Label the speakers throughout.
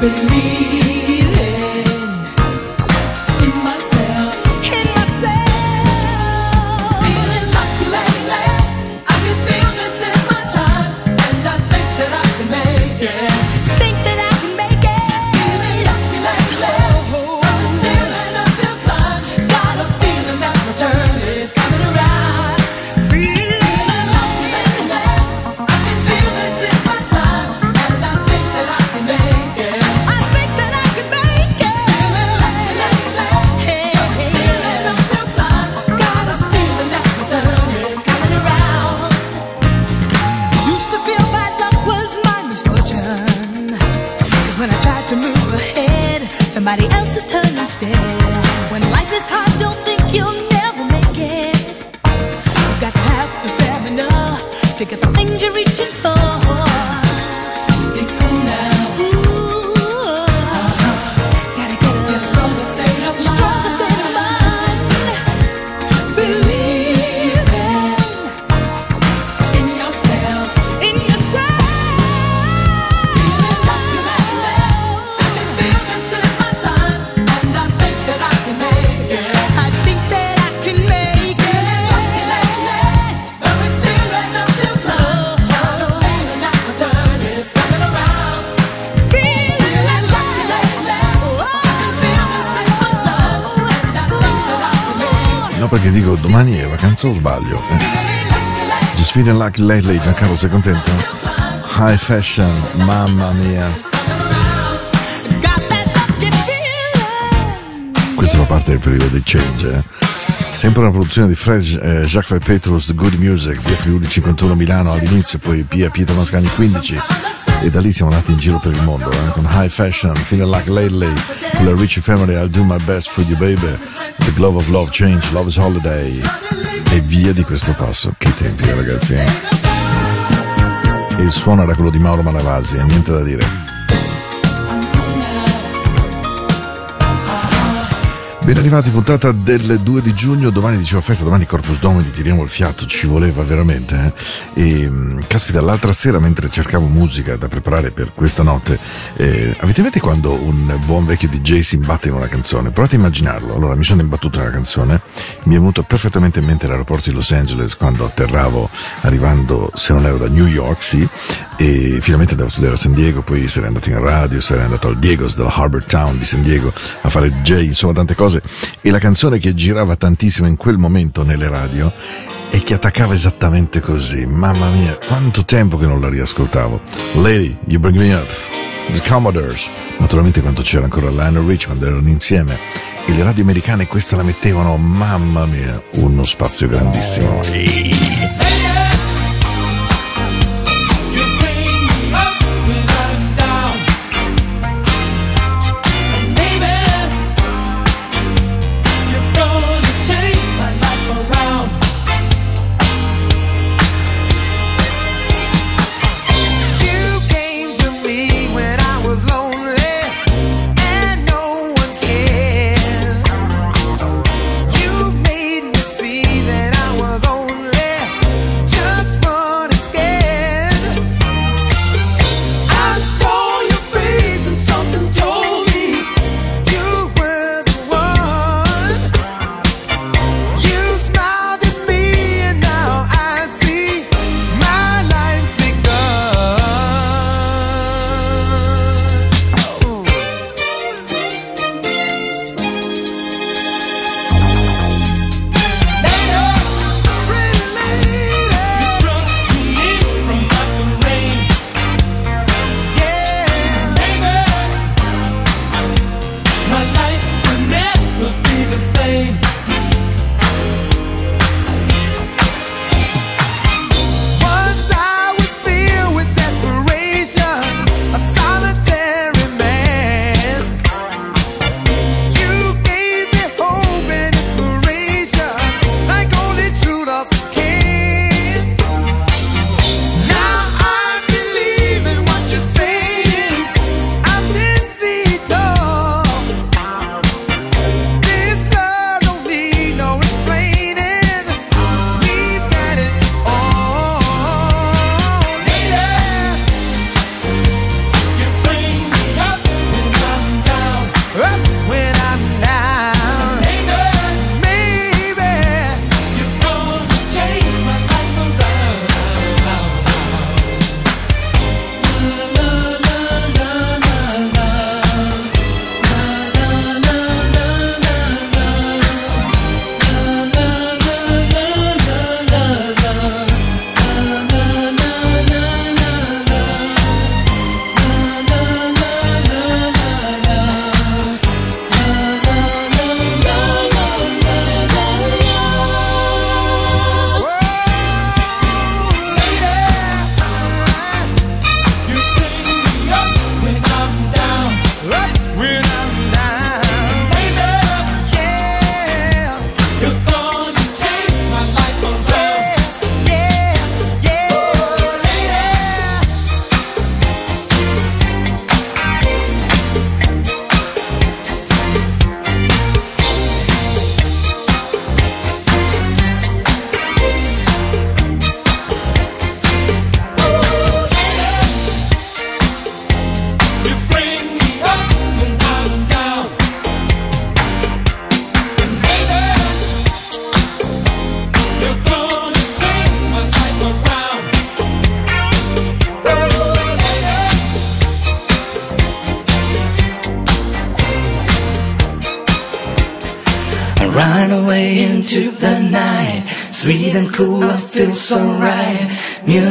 Speaker 1: believe vacanza o sbaglio? Just feeling like lately, Giancarlo sei contento? High fashion, mamma mia. Questa fa parte del periodo dei change, eh. Sempre una produzione di Fred eh, Jacques Petrus, The Good Music, via Friuli 51 Milano all'inizio, poi via Pietro Mascagni 15 e da lì siamo andati in giro per il mondo eh, con High Fashion, Feeling Like Lately, con la Richie Family, I'll Do My Best for You Baby, The Glove of Love Change, Love's Holiday e via di questo passo. Che tempi ragazzi. Eh? il suono era quello di Mauro Malavasi, e niente da dire. Ben arrivati, puntata del 2 di giugno, domani dicevo festa, domani Corpus Domini, tiriamo il fiato, ci voleva veramente. Eh? E mm, caspita, l'altra sera mentre cercavo musica da preparare per questa notte, eh, avete mente quando un buon vecchio DJ si imbatte in una canzone? Provate a immaginarlo. Allora mi sono imbattuto nella canzone, mi è venuto perfettamente in mente l'aeroporto di Los Angeles quando atterravo arrivando, se non ero da New York, sì, e finalmente andavo a studiare a San Diego, poi sarei andato in radio, sarei andato al Diego's della Harbor Town di San Diego a fare DJ, insomma tante cose e la canzone che girava tantissimo in quel momento nelle radio e che attaccava esattamente così. Mamma mia, quanto tempo che non la riascoltavo. Lady, You Bring Me Up. The Commodores, naturalmente quando c'era ancora Lionel Rich, quando erano insieme, e le radio americane questa la mettevano, mamma mia, uno spazio grandissimo.
Speaker 2: run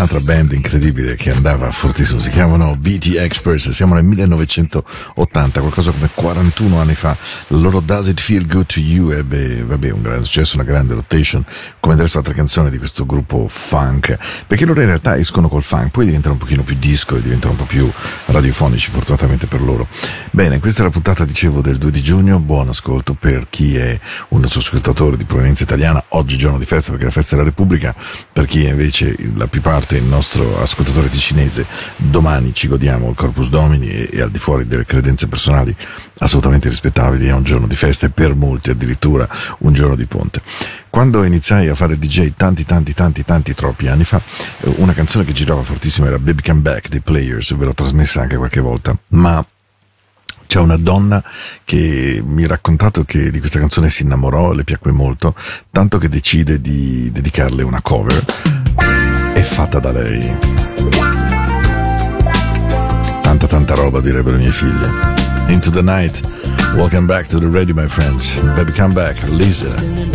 Speaker 1: Un'altra band incredibile che andava fortissimo, si chiamano BT Experts, siamo nel 1980, qualcosa come 41 anni fa. La loro Does It Feel Good to You ebbe vabbè, un grande successo, una grande rotation, come adesso altre canzoni di questo gruppo funk, perché loro in realtà escono col funk, poi diventano un pochino più disco e diventano un po' più radiofonici, fortunatamente per loro. Bene, questa è la puntata, dicevo, del 2 di giugno, buon ascolto per chi è un nostro ascoltatore di provenienza italiana, oggi giorno di festa perché è la festa della Repubblica, per chi è invece la
Speaker 3: più parte il nostro ascoltatore ticinese, domani ci godiamo il Corpus Domini e, e al di fuori delle credenze personali assolutamente rispettabili è un giorno di festa e per molti addirittura un giorno di ponte. Quando iniziai a fare DJ tanti tanti tanti tanti troppi anni fa, eh, una canzone che girava fortissimo era Baby Come Back dei Players, ve l'ho trasmessa anche qualche volta, ma c'è una donna che mi ha raccontato che di questa canzone si innamorò, le piacque molto, tanto che decide di dedicarle una cover. È fatta da lei. Tanta tanta roba direbbero i miei figli. Into the night, welcome back to the radio my friends. Baby come back, Lisa.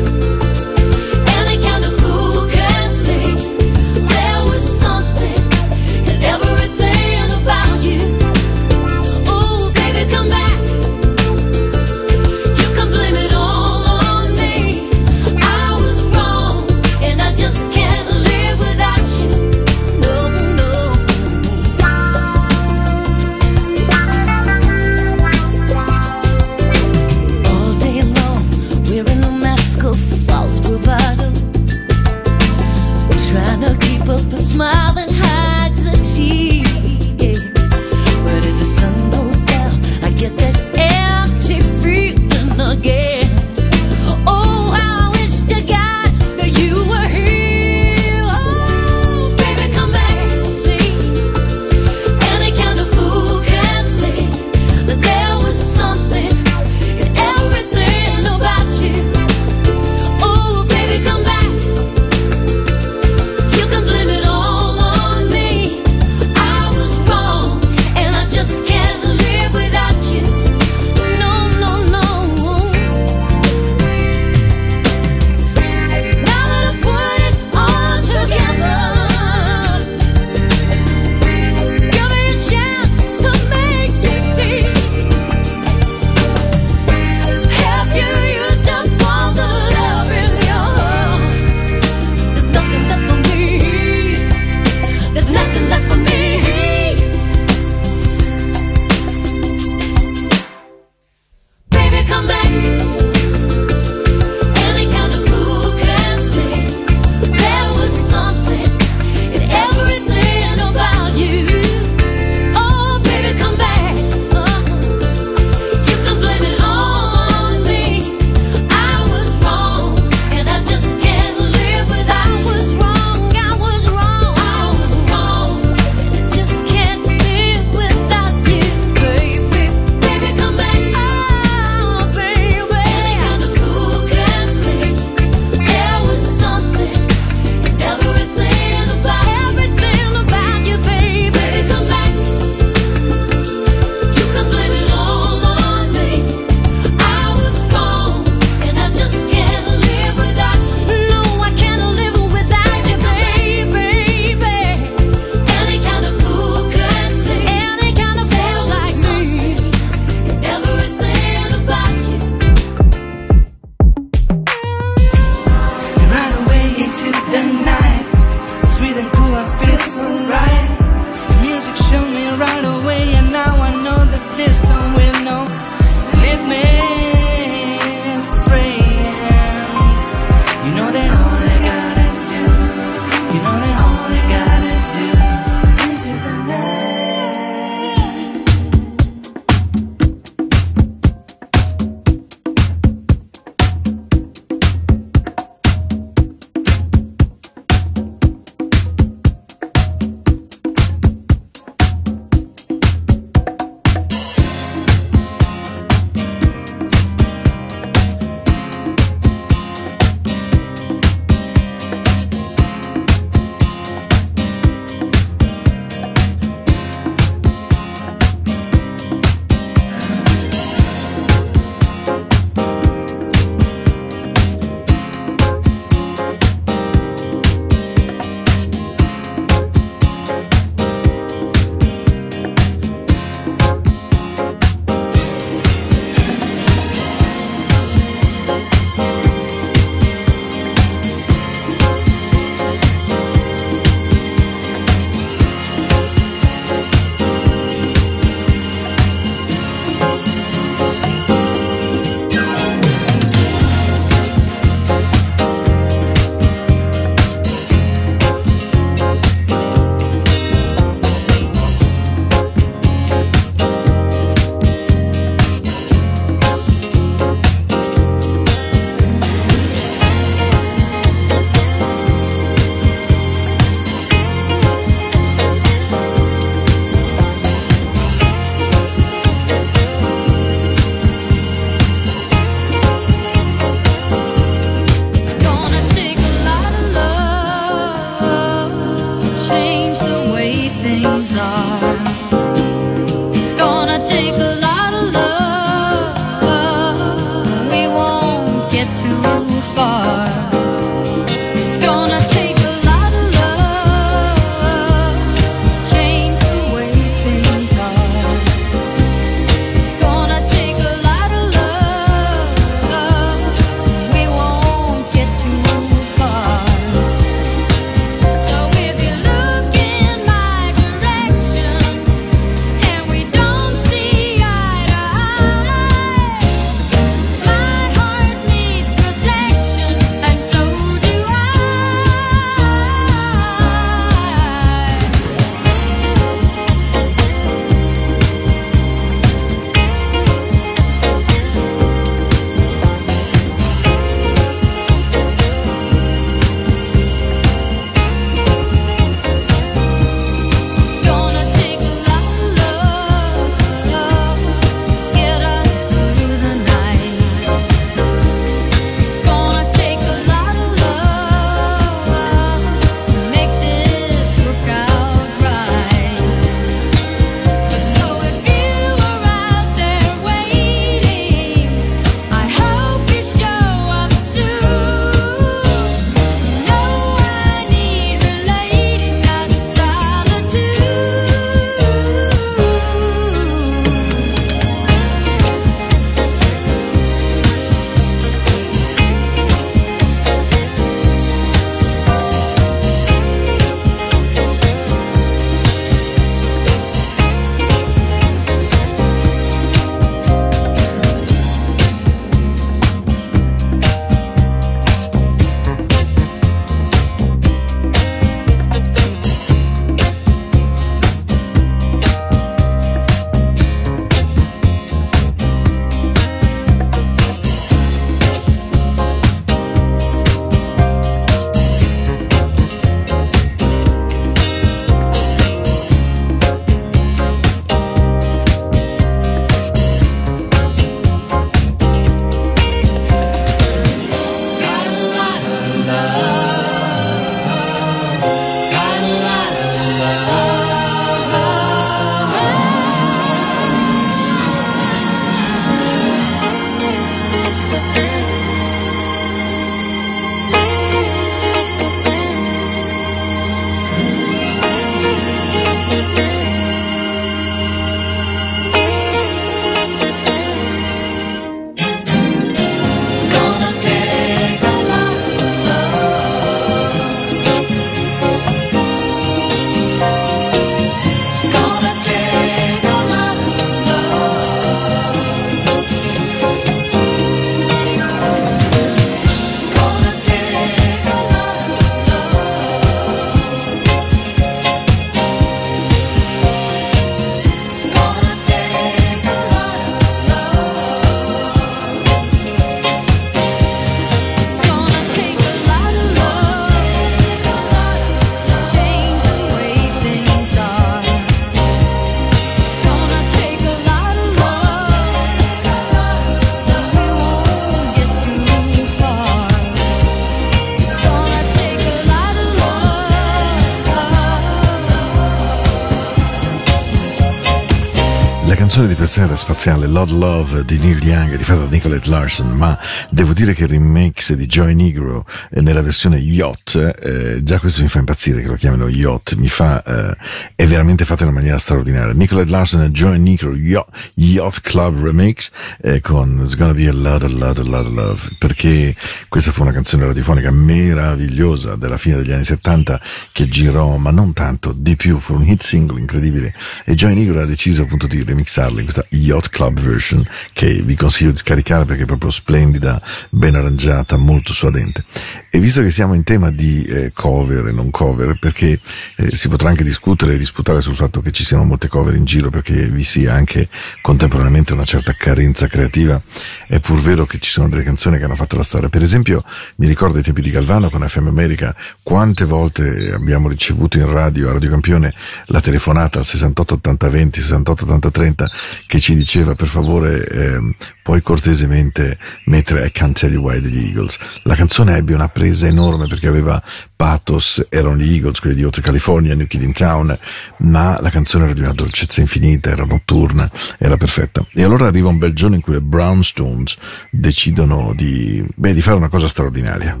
Speaker 1: Di Persona Spaziale, Lord Love di Neil Young, rifatta da Nicolette Larson, ma devo dire che il remix di Joy Negro eh, nella versione Yacht, eh, già questo mi fa impazzire che lo chiamino Yacht, mi fa, eh, è veramente fatta in una maniera straordinaria. Nicolette Larson e Joy Negro Yacht, Yacht Club Remix eh, con It's Gonna Be a Lot, a Lot, a Lot of Love, perché questa fu una canzone radiofonica meravigliosa della fine degli anni 70 che girò, ma non tanto, di più, fu un hit single incredibile e Joy Negro ha deciso appunto di remix remixarla questa Yacht Club version che vi consiglio di scaricare perché è proprio splendida, ben arrangiata, molto suadente. E visto che siamo in tema di eh, cover e non cover, perché eh, si potrà anche discutere e disputare sul fatto che ci siano molte cover in giro perché vi sia anche contemporaneamente una certa carenza creativa, è pur vero che ci sono delle canzoni che hanno fatto la storia. Per esempio, mi ricordo ai tempi di Galvano con FM America, quante volte abbiamo ricevuto in radio, a Radio Campione, la telefonata al 68 80 20, 68 80 30 30 che ci diceva per favore eh, puoi cortesemente mettere I Can't Tell You Why degli Eagles. La canzone ebbe una presa enorme perché aveva pathos, erano gli Eagles, quelli di Hotel California, New Kid in Town, ma la canzone era di una dolcezza infinita, era notturna, era perfetta. E allora arriva un bel giorno in cui le Brownstones decidono di, beh, di fare una cosa straordinaria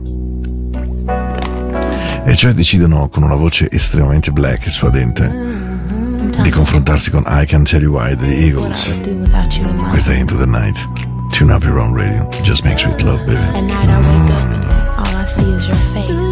Speaker 1: e cioè decidono con una voce estremamente black e suadente di confrontarsi con I Can Tell You Why the Eagles. Questa è Into the Night. Tune up your own radio. Just make sweet love, baby. At night I wake up mm. all I see is your face.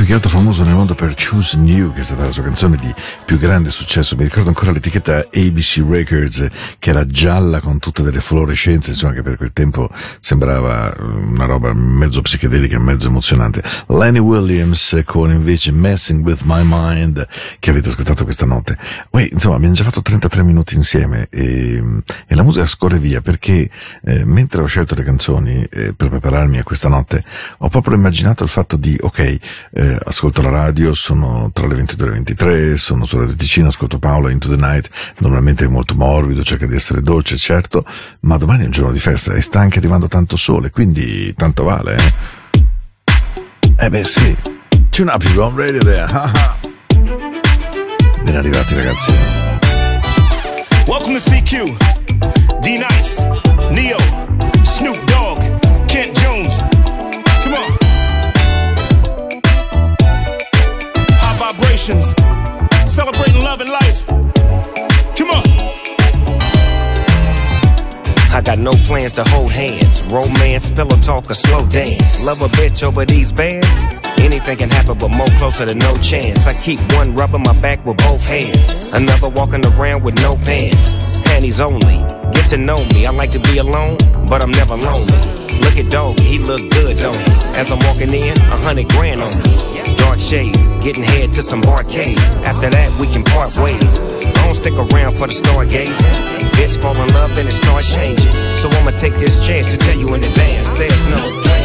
Speaker 1: Lui Choose New, che è stata la sua canzone di più grande successo. Mi ricordo ancora l'etichetta ABC Records, che era gialla con tutte delle fluorescenze, insomma, che per quel tempo sembrava una roba mezzo psichedelica, mezzo emozionante. Lenny Williams con invece Messing with My Mind, che avete ascoltato questa notte. Poi, insomma, abbiamo già fatto 33 minuti insieme e, e la musica scorre via perché eh, mentre ho scelto le canzoni eh, per prepararmi a questa notte, ho proprio immaginato il fatto di, ok, eh, ascolto la radio, sono tra le 22 e le 23, sono su Radio ascolto Paola Into the Night, normalmente è molto morbido, cerca di essere dolce, certo, ma domani è un giorno di festa e sta anche arrivando tanto sole, quindi tanto vale, eh? Eh beh sì, tune up your own radio there, ben arrivati ragazzi.
Speaker 4: Welcome to CQ, D-Nice, Neo, Snoop Celebrating love and life. Come on.
Speaker 5: I got no plans to hold hands, romance, pillow talk, or slow dance. Love a bitch over these bands. Anything can happen, but more closer to no chance. I keep one rubbing my back with both hands, another walking around with no pants. Panties only. Get to know me. I like to be alone, but I'm never lonely. Look at dog, he look good, don't he? As I'm walking in, a hundred grand on me. Dark shades, getting head to some arcades. After that, we can part ways. I don't stick around for the stargazing. Bitch fall in love, then it starts changing. So I'ma take this chance to tell you in advance. There's no plans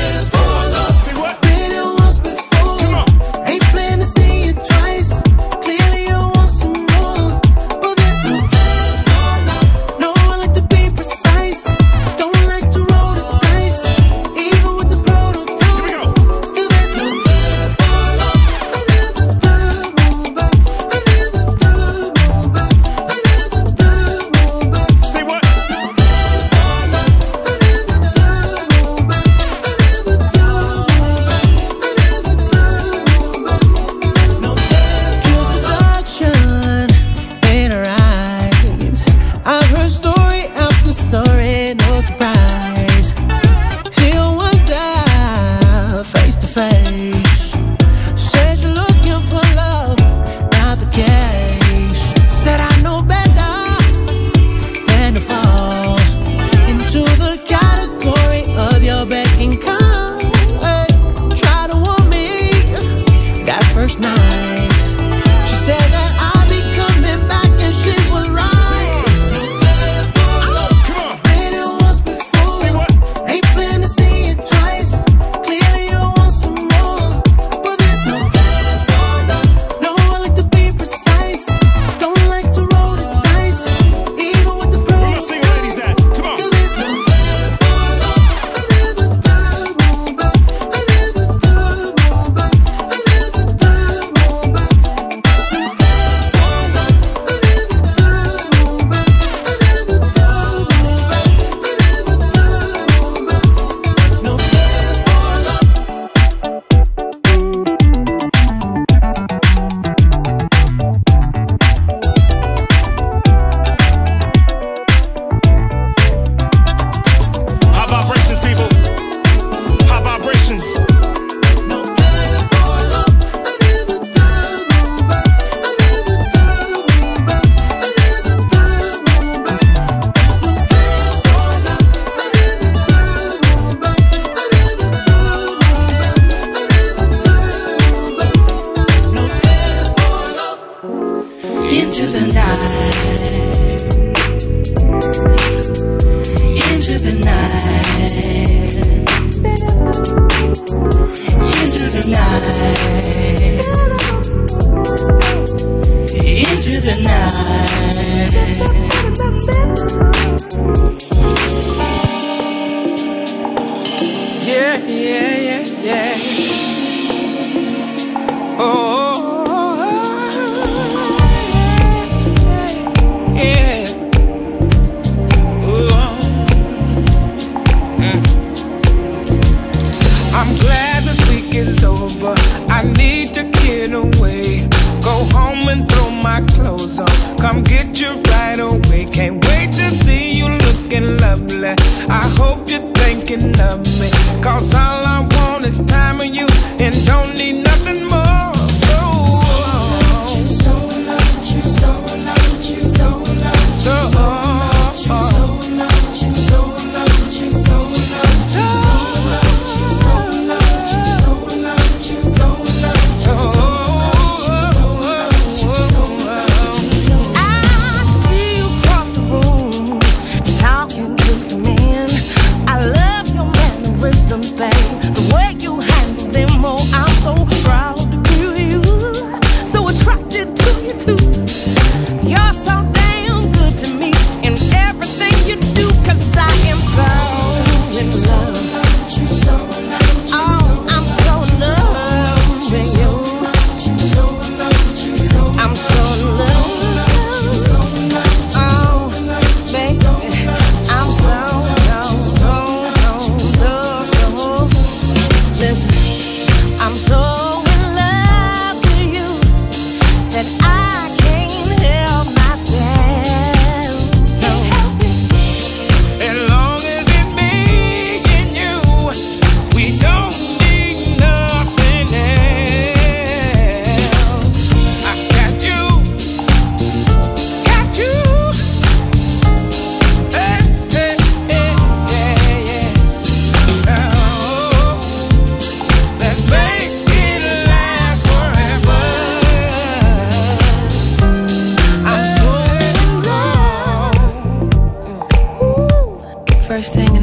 Speaker 3: First thing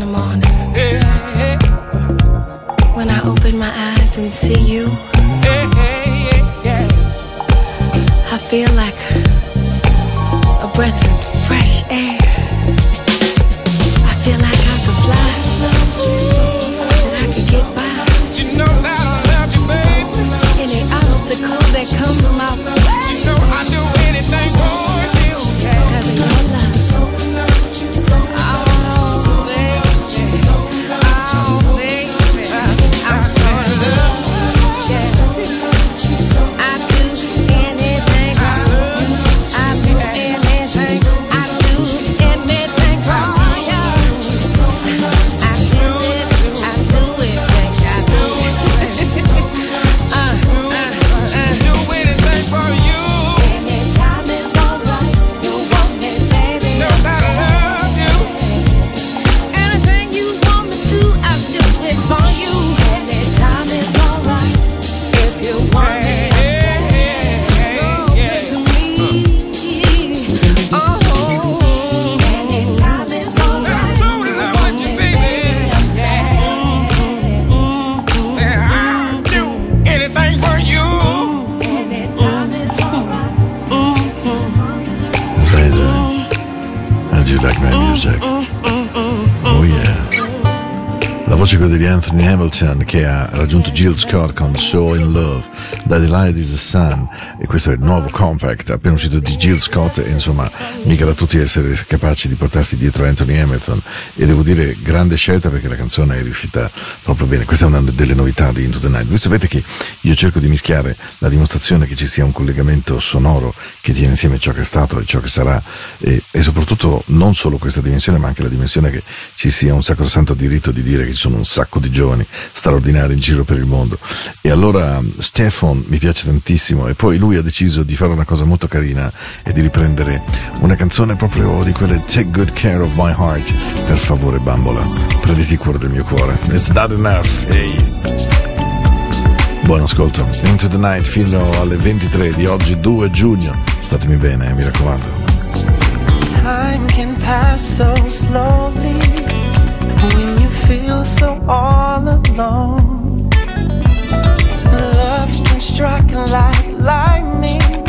Speaker 1: Jill Scott con So in Love, Da Delight is the Sun e questo è il nuovo compact appena uscito di Jill Scott e insomma mica da tutti essere capaci di portarsi dietro Anthony Hamilton. E devo dire grande scelta perché la canzone è riuscita proprio bene, questa è una delle novità di Into the Night. Voi sapete che io cerco di mischiare la dimostrazione che ci sia un collegamento sonoro che tiene insieme ciò che è stato e ciò che sarà e, e soprattutto non solo questa dimensione ma anche la dimensione che ci sia un sacrosanto diritto di dire che ci sono un sacco di giovani straordinari in giro per il mondo. E allora Stefan mi piace tantissimo e poi lui ha deciso di fare una cosa molto carina e di riprendere una canzone proprio di quelle Take Good Care of My Heart per favore bambola prenditi cura del mio cuore it's not enough ehi Buon ascolto, Into the Night fino alle 23 di oggi 2 giugno. Statemi bene, eh, mi raccomando.
Speaker 6: Time can pass so slowly when you feel so all alone. Strike like lightning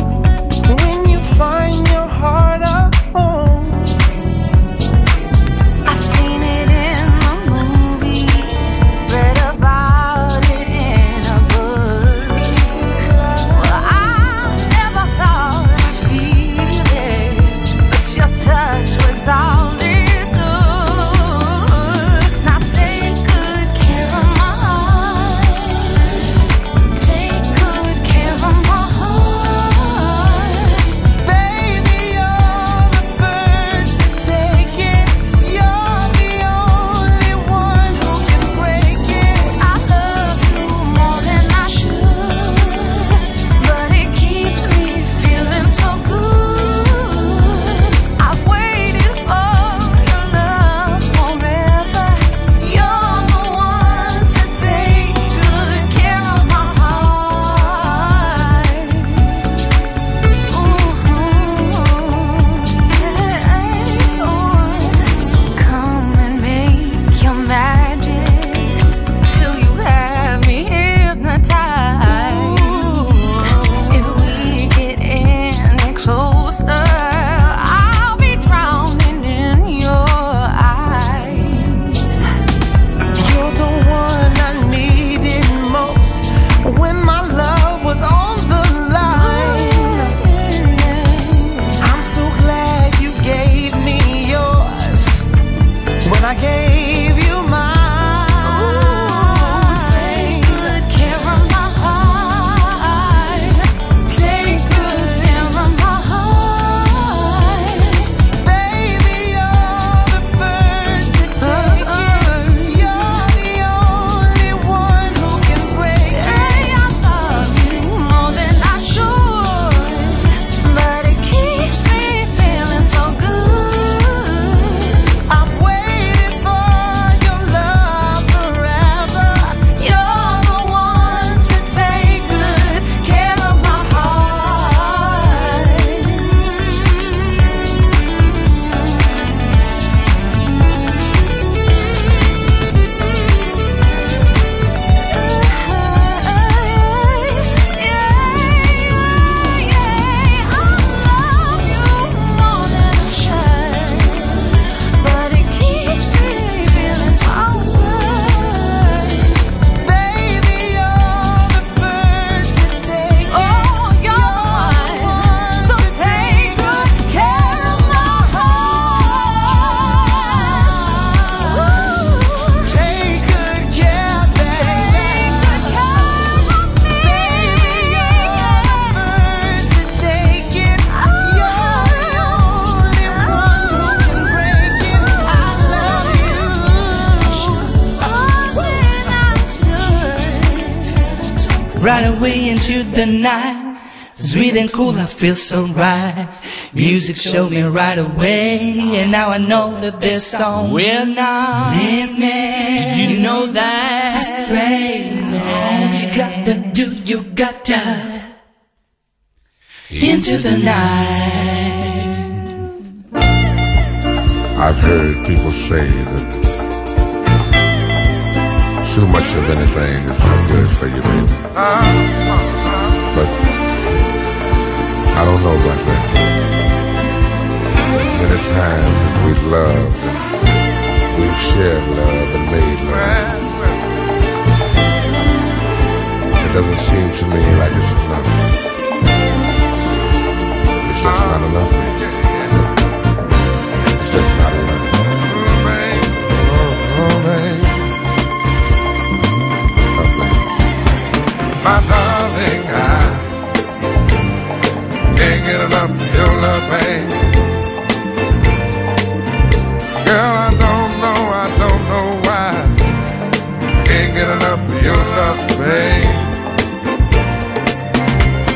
Speaker 3: the
Speaker 2: night. Sweet and cool, I feel so right. Music showed me right away, and now I know that this song will not leave me. You know that straight. All you got to do, you got to into the night.
Speaker 7: I've heard people say that too much of anything is not good for you, baby. Uh-huh. But I don't know about that. There's many times that we've loved and we've shared love and made love. It doesn't seem to me like it's enough. It's just not enough, baby. It's just not enough. Oh, oh, babe. Oh, babe. My darling, Girl, I don't know, I don't know why. Can't get enough of your.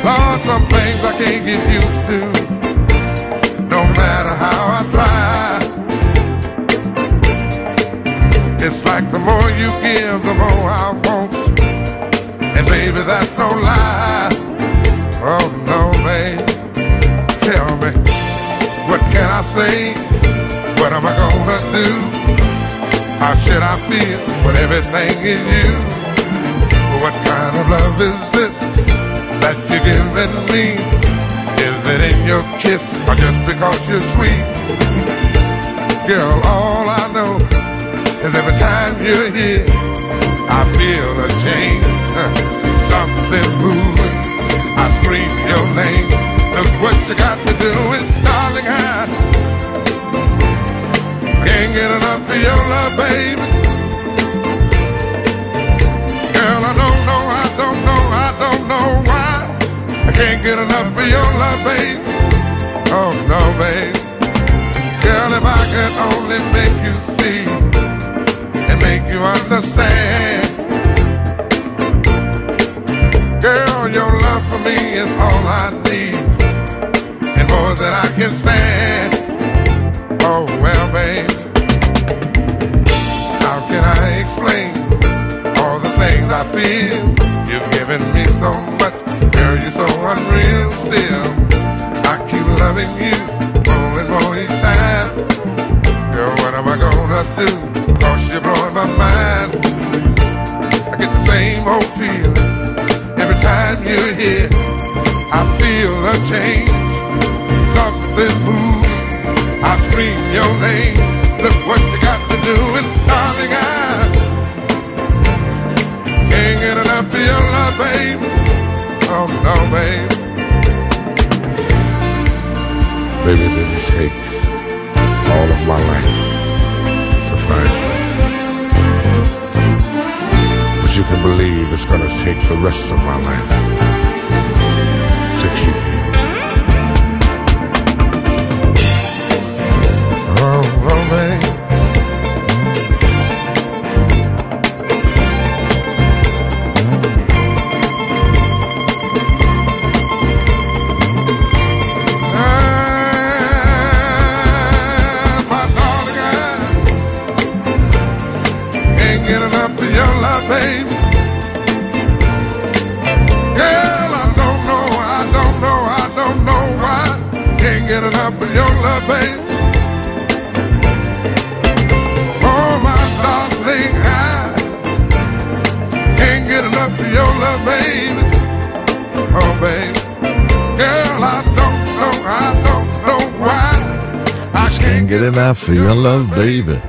Speaker 7: Lord, some things I can't get used to. Everything is you? What kind of love is this that you're giving me? Is it in your kiss or just because you're sweet? Girl, all I know is every time you're here, I feel a change, something moving. I scream your name. Look what you got me doing, darling. I can't get enough of your love, baby. Can't get enough of your love, baby. Oh no, baby. Girl, if I could only make you see and make you understand. Girl, your love for me is all I need, and more than I can stand. Oh well, babe, how can I explain all the things I feel? You've given me so much, unreal. Still, I keep loving you more and more each time. Girl, what am I gonna do? Cause you're blowing my mind. I get the same old feeling every time you're here. I feel a change, something moves. I scream your name. Look what you got me doing, darling. I can't get enough of your love, babe. Oh no, babe. Baby, it didn't take all of my life to find you. But you can believe it's gonna take the rest of my life enough of your love, baby.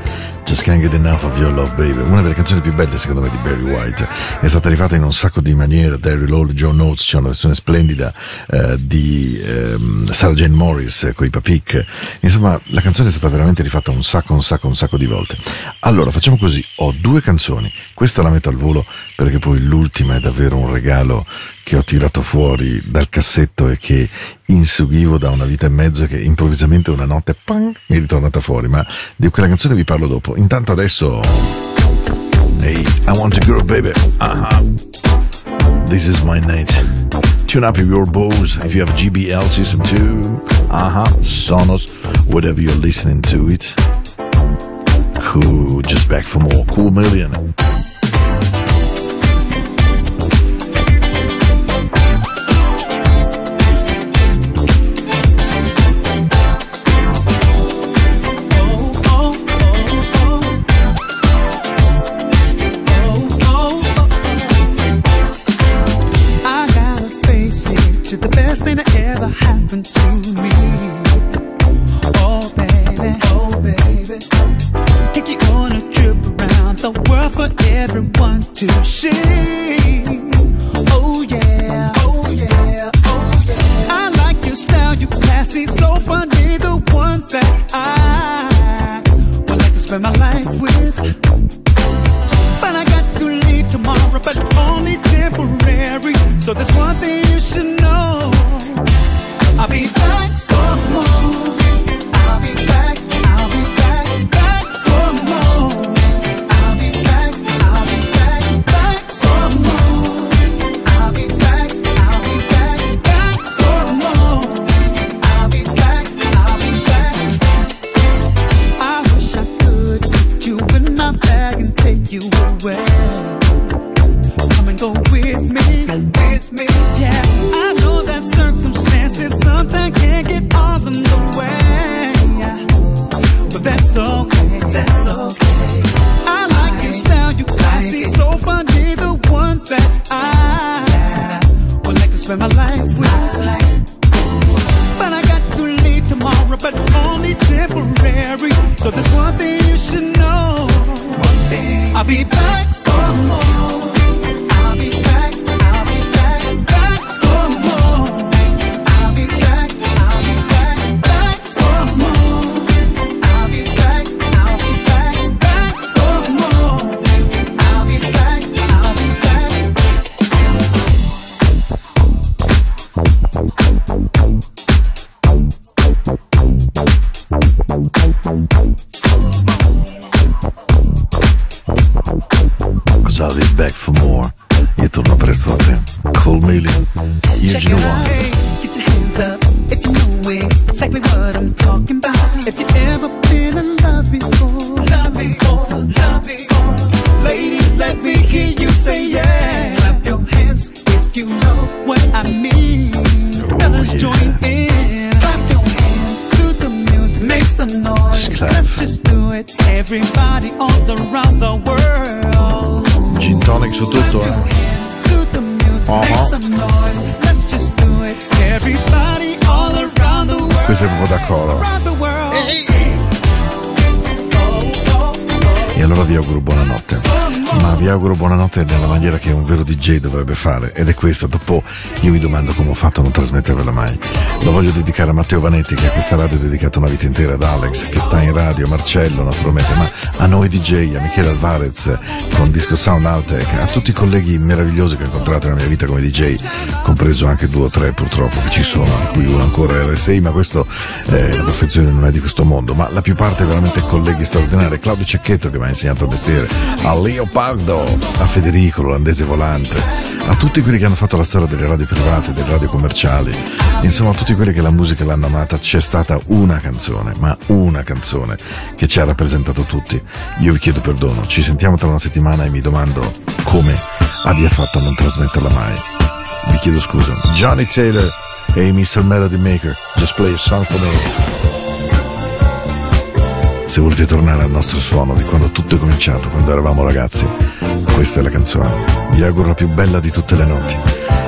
Speaker 1: Just can't get enough of your love, baby. Una delle canzoni più belle, secondo me, di Barry White. È stata rifatta in un sacco di maniere. Terry Lowell, Joe Notes, c'è una versione splendida eh, di ehm, Sarah Jane Morris con i Papik. Insomma, la canzone è stata veramente rifatta un sacco, un sacco, un sacco di volte. Allora, facciamo così. Ho due canzoni. Questa la metto al volo perché poi l'ultima è davvero un regalo che ho tirato fuori dal cassetto e che inseguivo da una vita e mezzo che improvvisamente una notte pang, mi è ritornata fuori, ma di quella canzone vi parlo dopo. Intanto adesso Hey, I want a girl baby. Ah This is my night. Tune up your bows if you have GBL System 2, Aha, Sonos, whatever you're listening to it. Cool, just back for more. Cool Million.
Speaker 6: I'll be back
Speaker 1: buonanotte nella maniera che un vero DJ dovrebbe fare. Ed è questa. Dopo io mi domando come ho fatto a non trasmettervela mai. Lo voglio dedicare a Matteo Vanetti, che a questa radio ha dedicato una vita intera, ad Alex, che sta in radio, Marcello naturalmente, ma a noi DJ, a Michele Alvarez con Disco Sound Altec, a tutti i colleghi meravigliosi che ho incontrato nella mia vita come DJ, compreso anche due o tre purtroppo che ci sono, a cui uno ancora RSI, ma questo eh, la non è di questo mondo, ma la più parte veramente colleghi straordinari. Claudio Cecchetto che mi ha insegnato il mestiere, a Leopardo, a Federico, l'olandese volante, a tutti quelli che hanno fatto la storia delle radio private, delle radio commerciali, insomma a tutti quelli che la musica l'hanno amata, c'è stata una canzone, ma una canzone che ci ha rappresentato tutti. Io vi chiedo perdono, ci sentiamo tra una settimana e mi domando come abbia fatto a non trasmetterla mai. Vi chiedo scusa. Johnny Taylor e Mr. Melody Maker, just play a song for me. Se volete tornare al nostro suono di quando tutto è cominciato, quando eravamo ragazzi, questa è la canzone. Vi auguro la più bella di tutte le notti.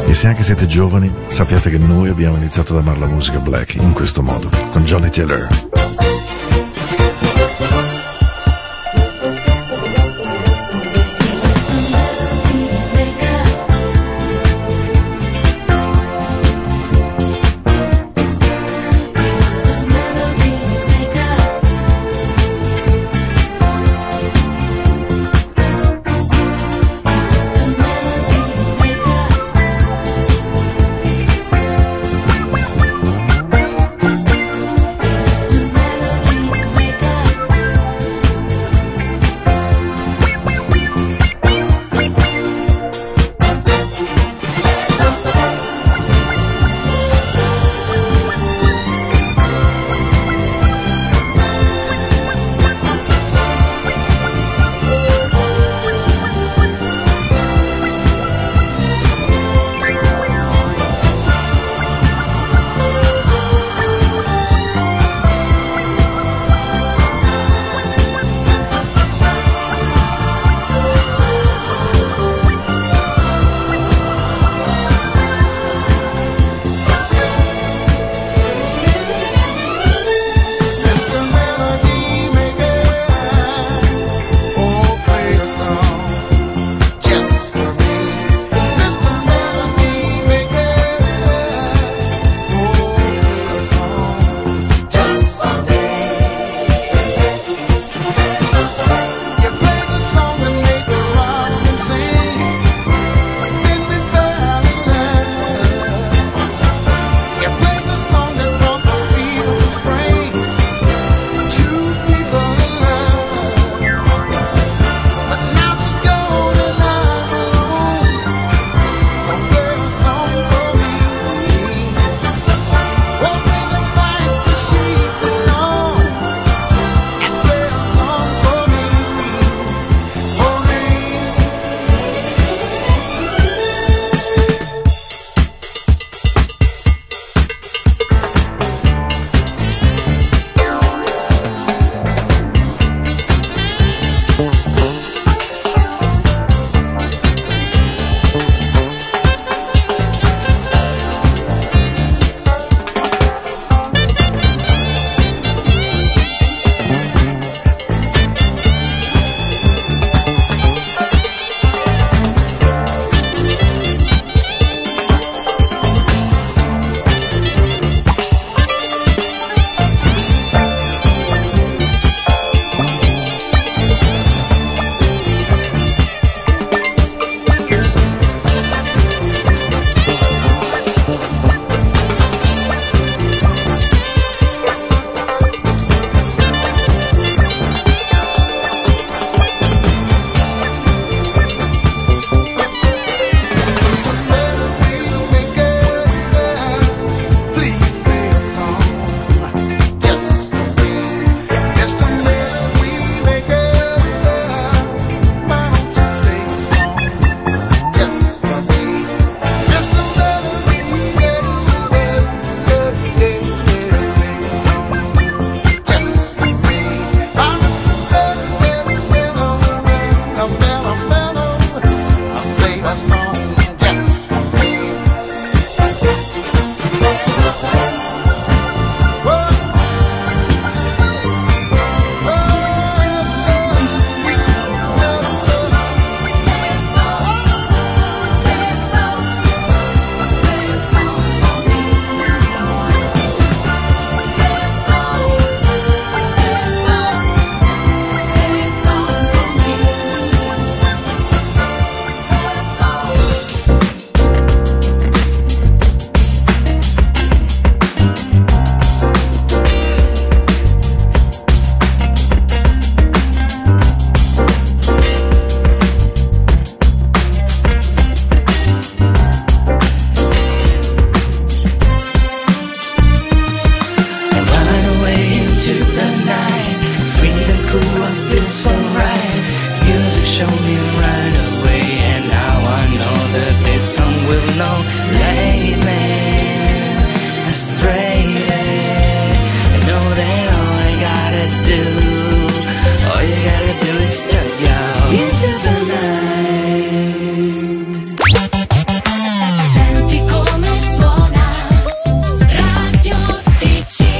Speaker 1: E se anche siete giovani, sappiate che noi abbiamo iniziato ad amare la musica black in questo modo, con Johnny Taylor.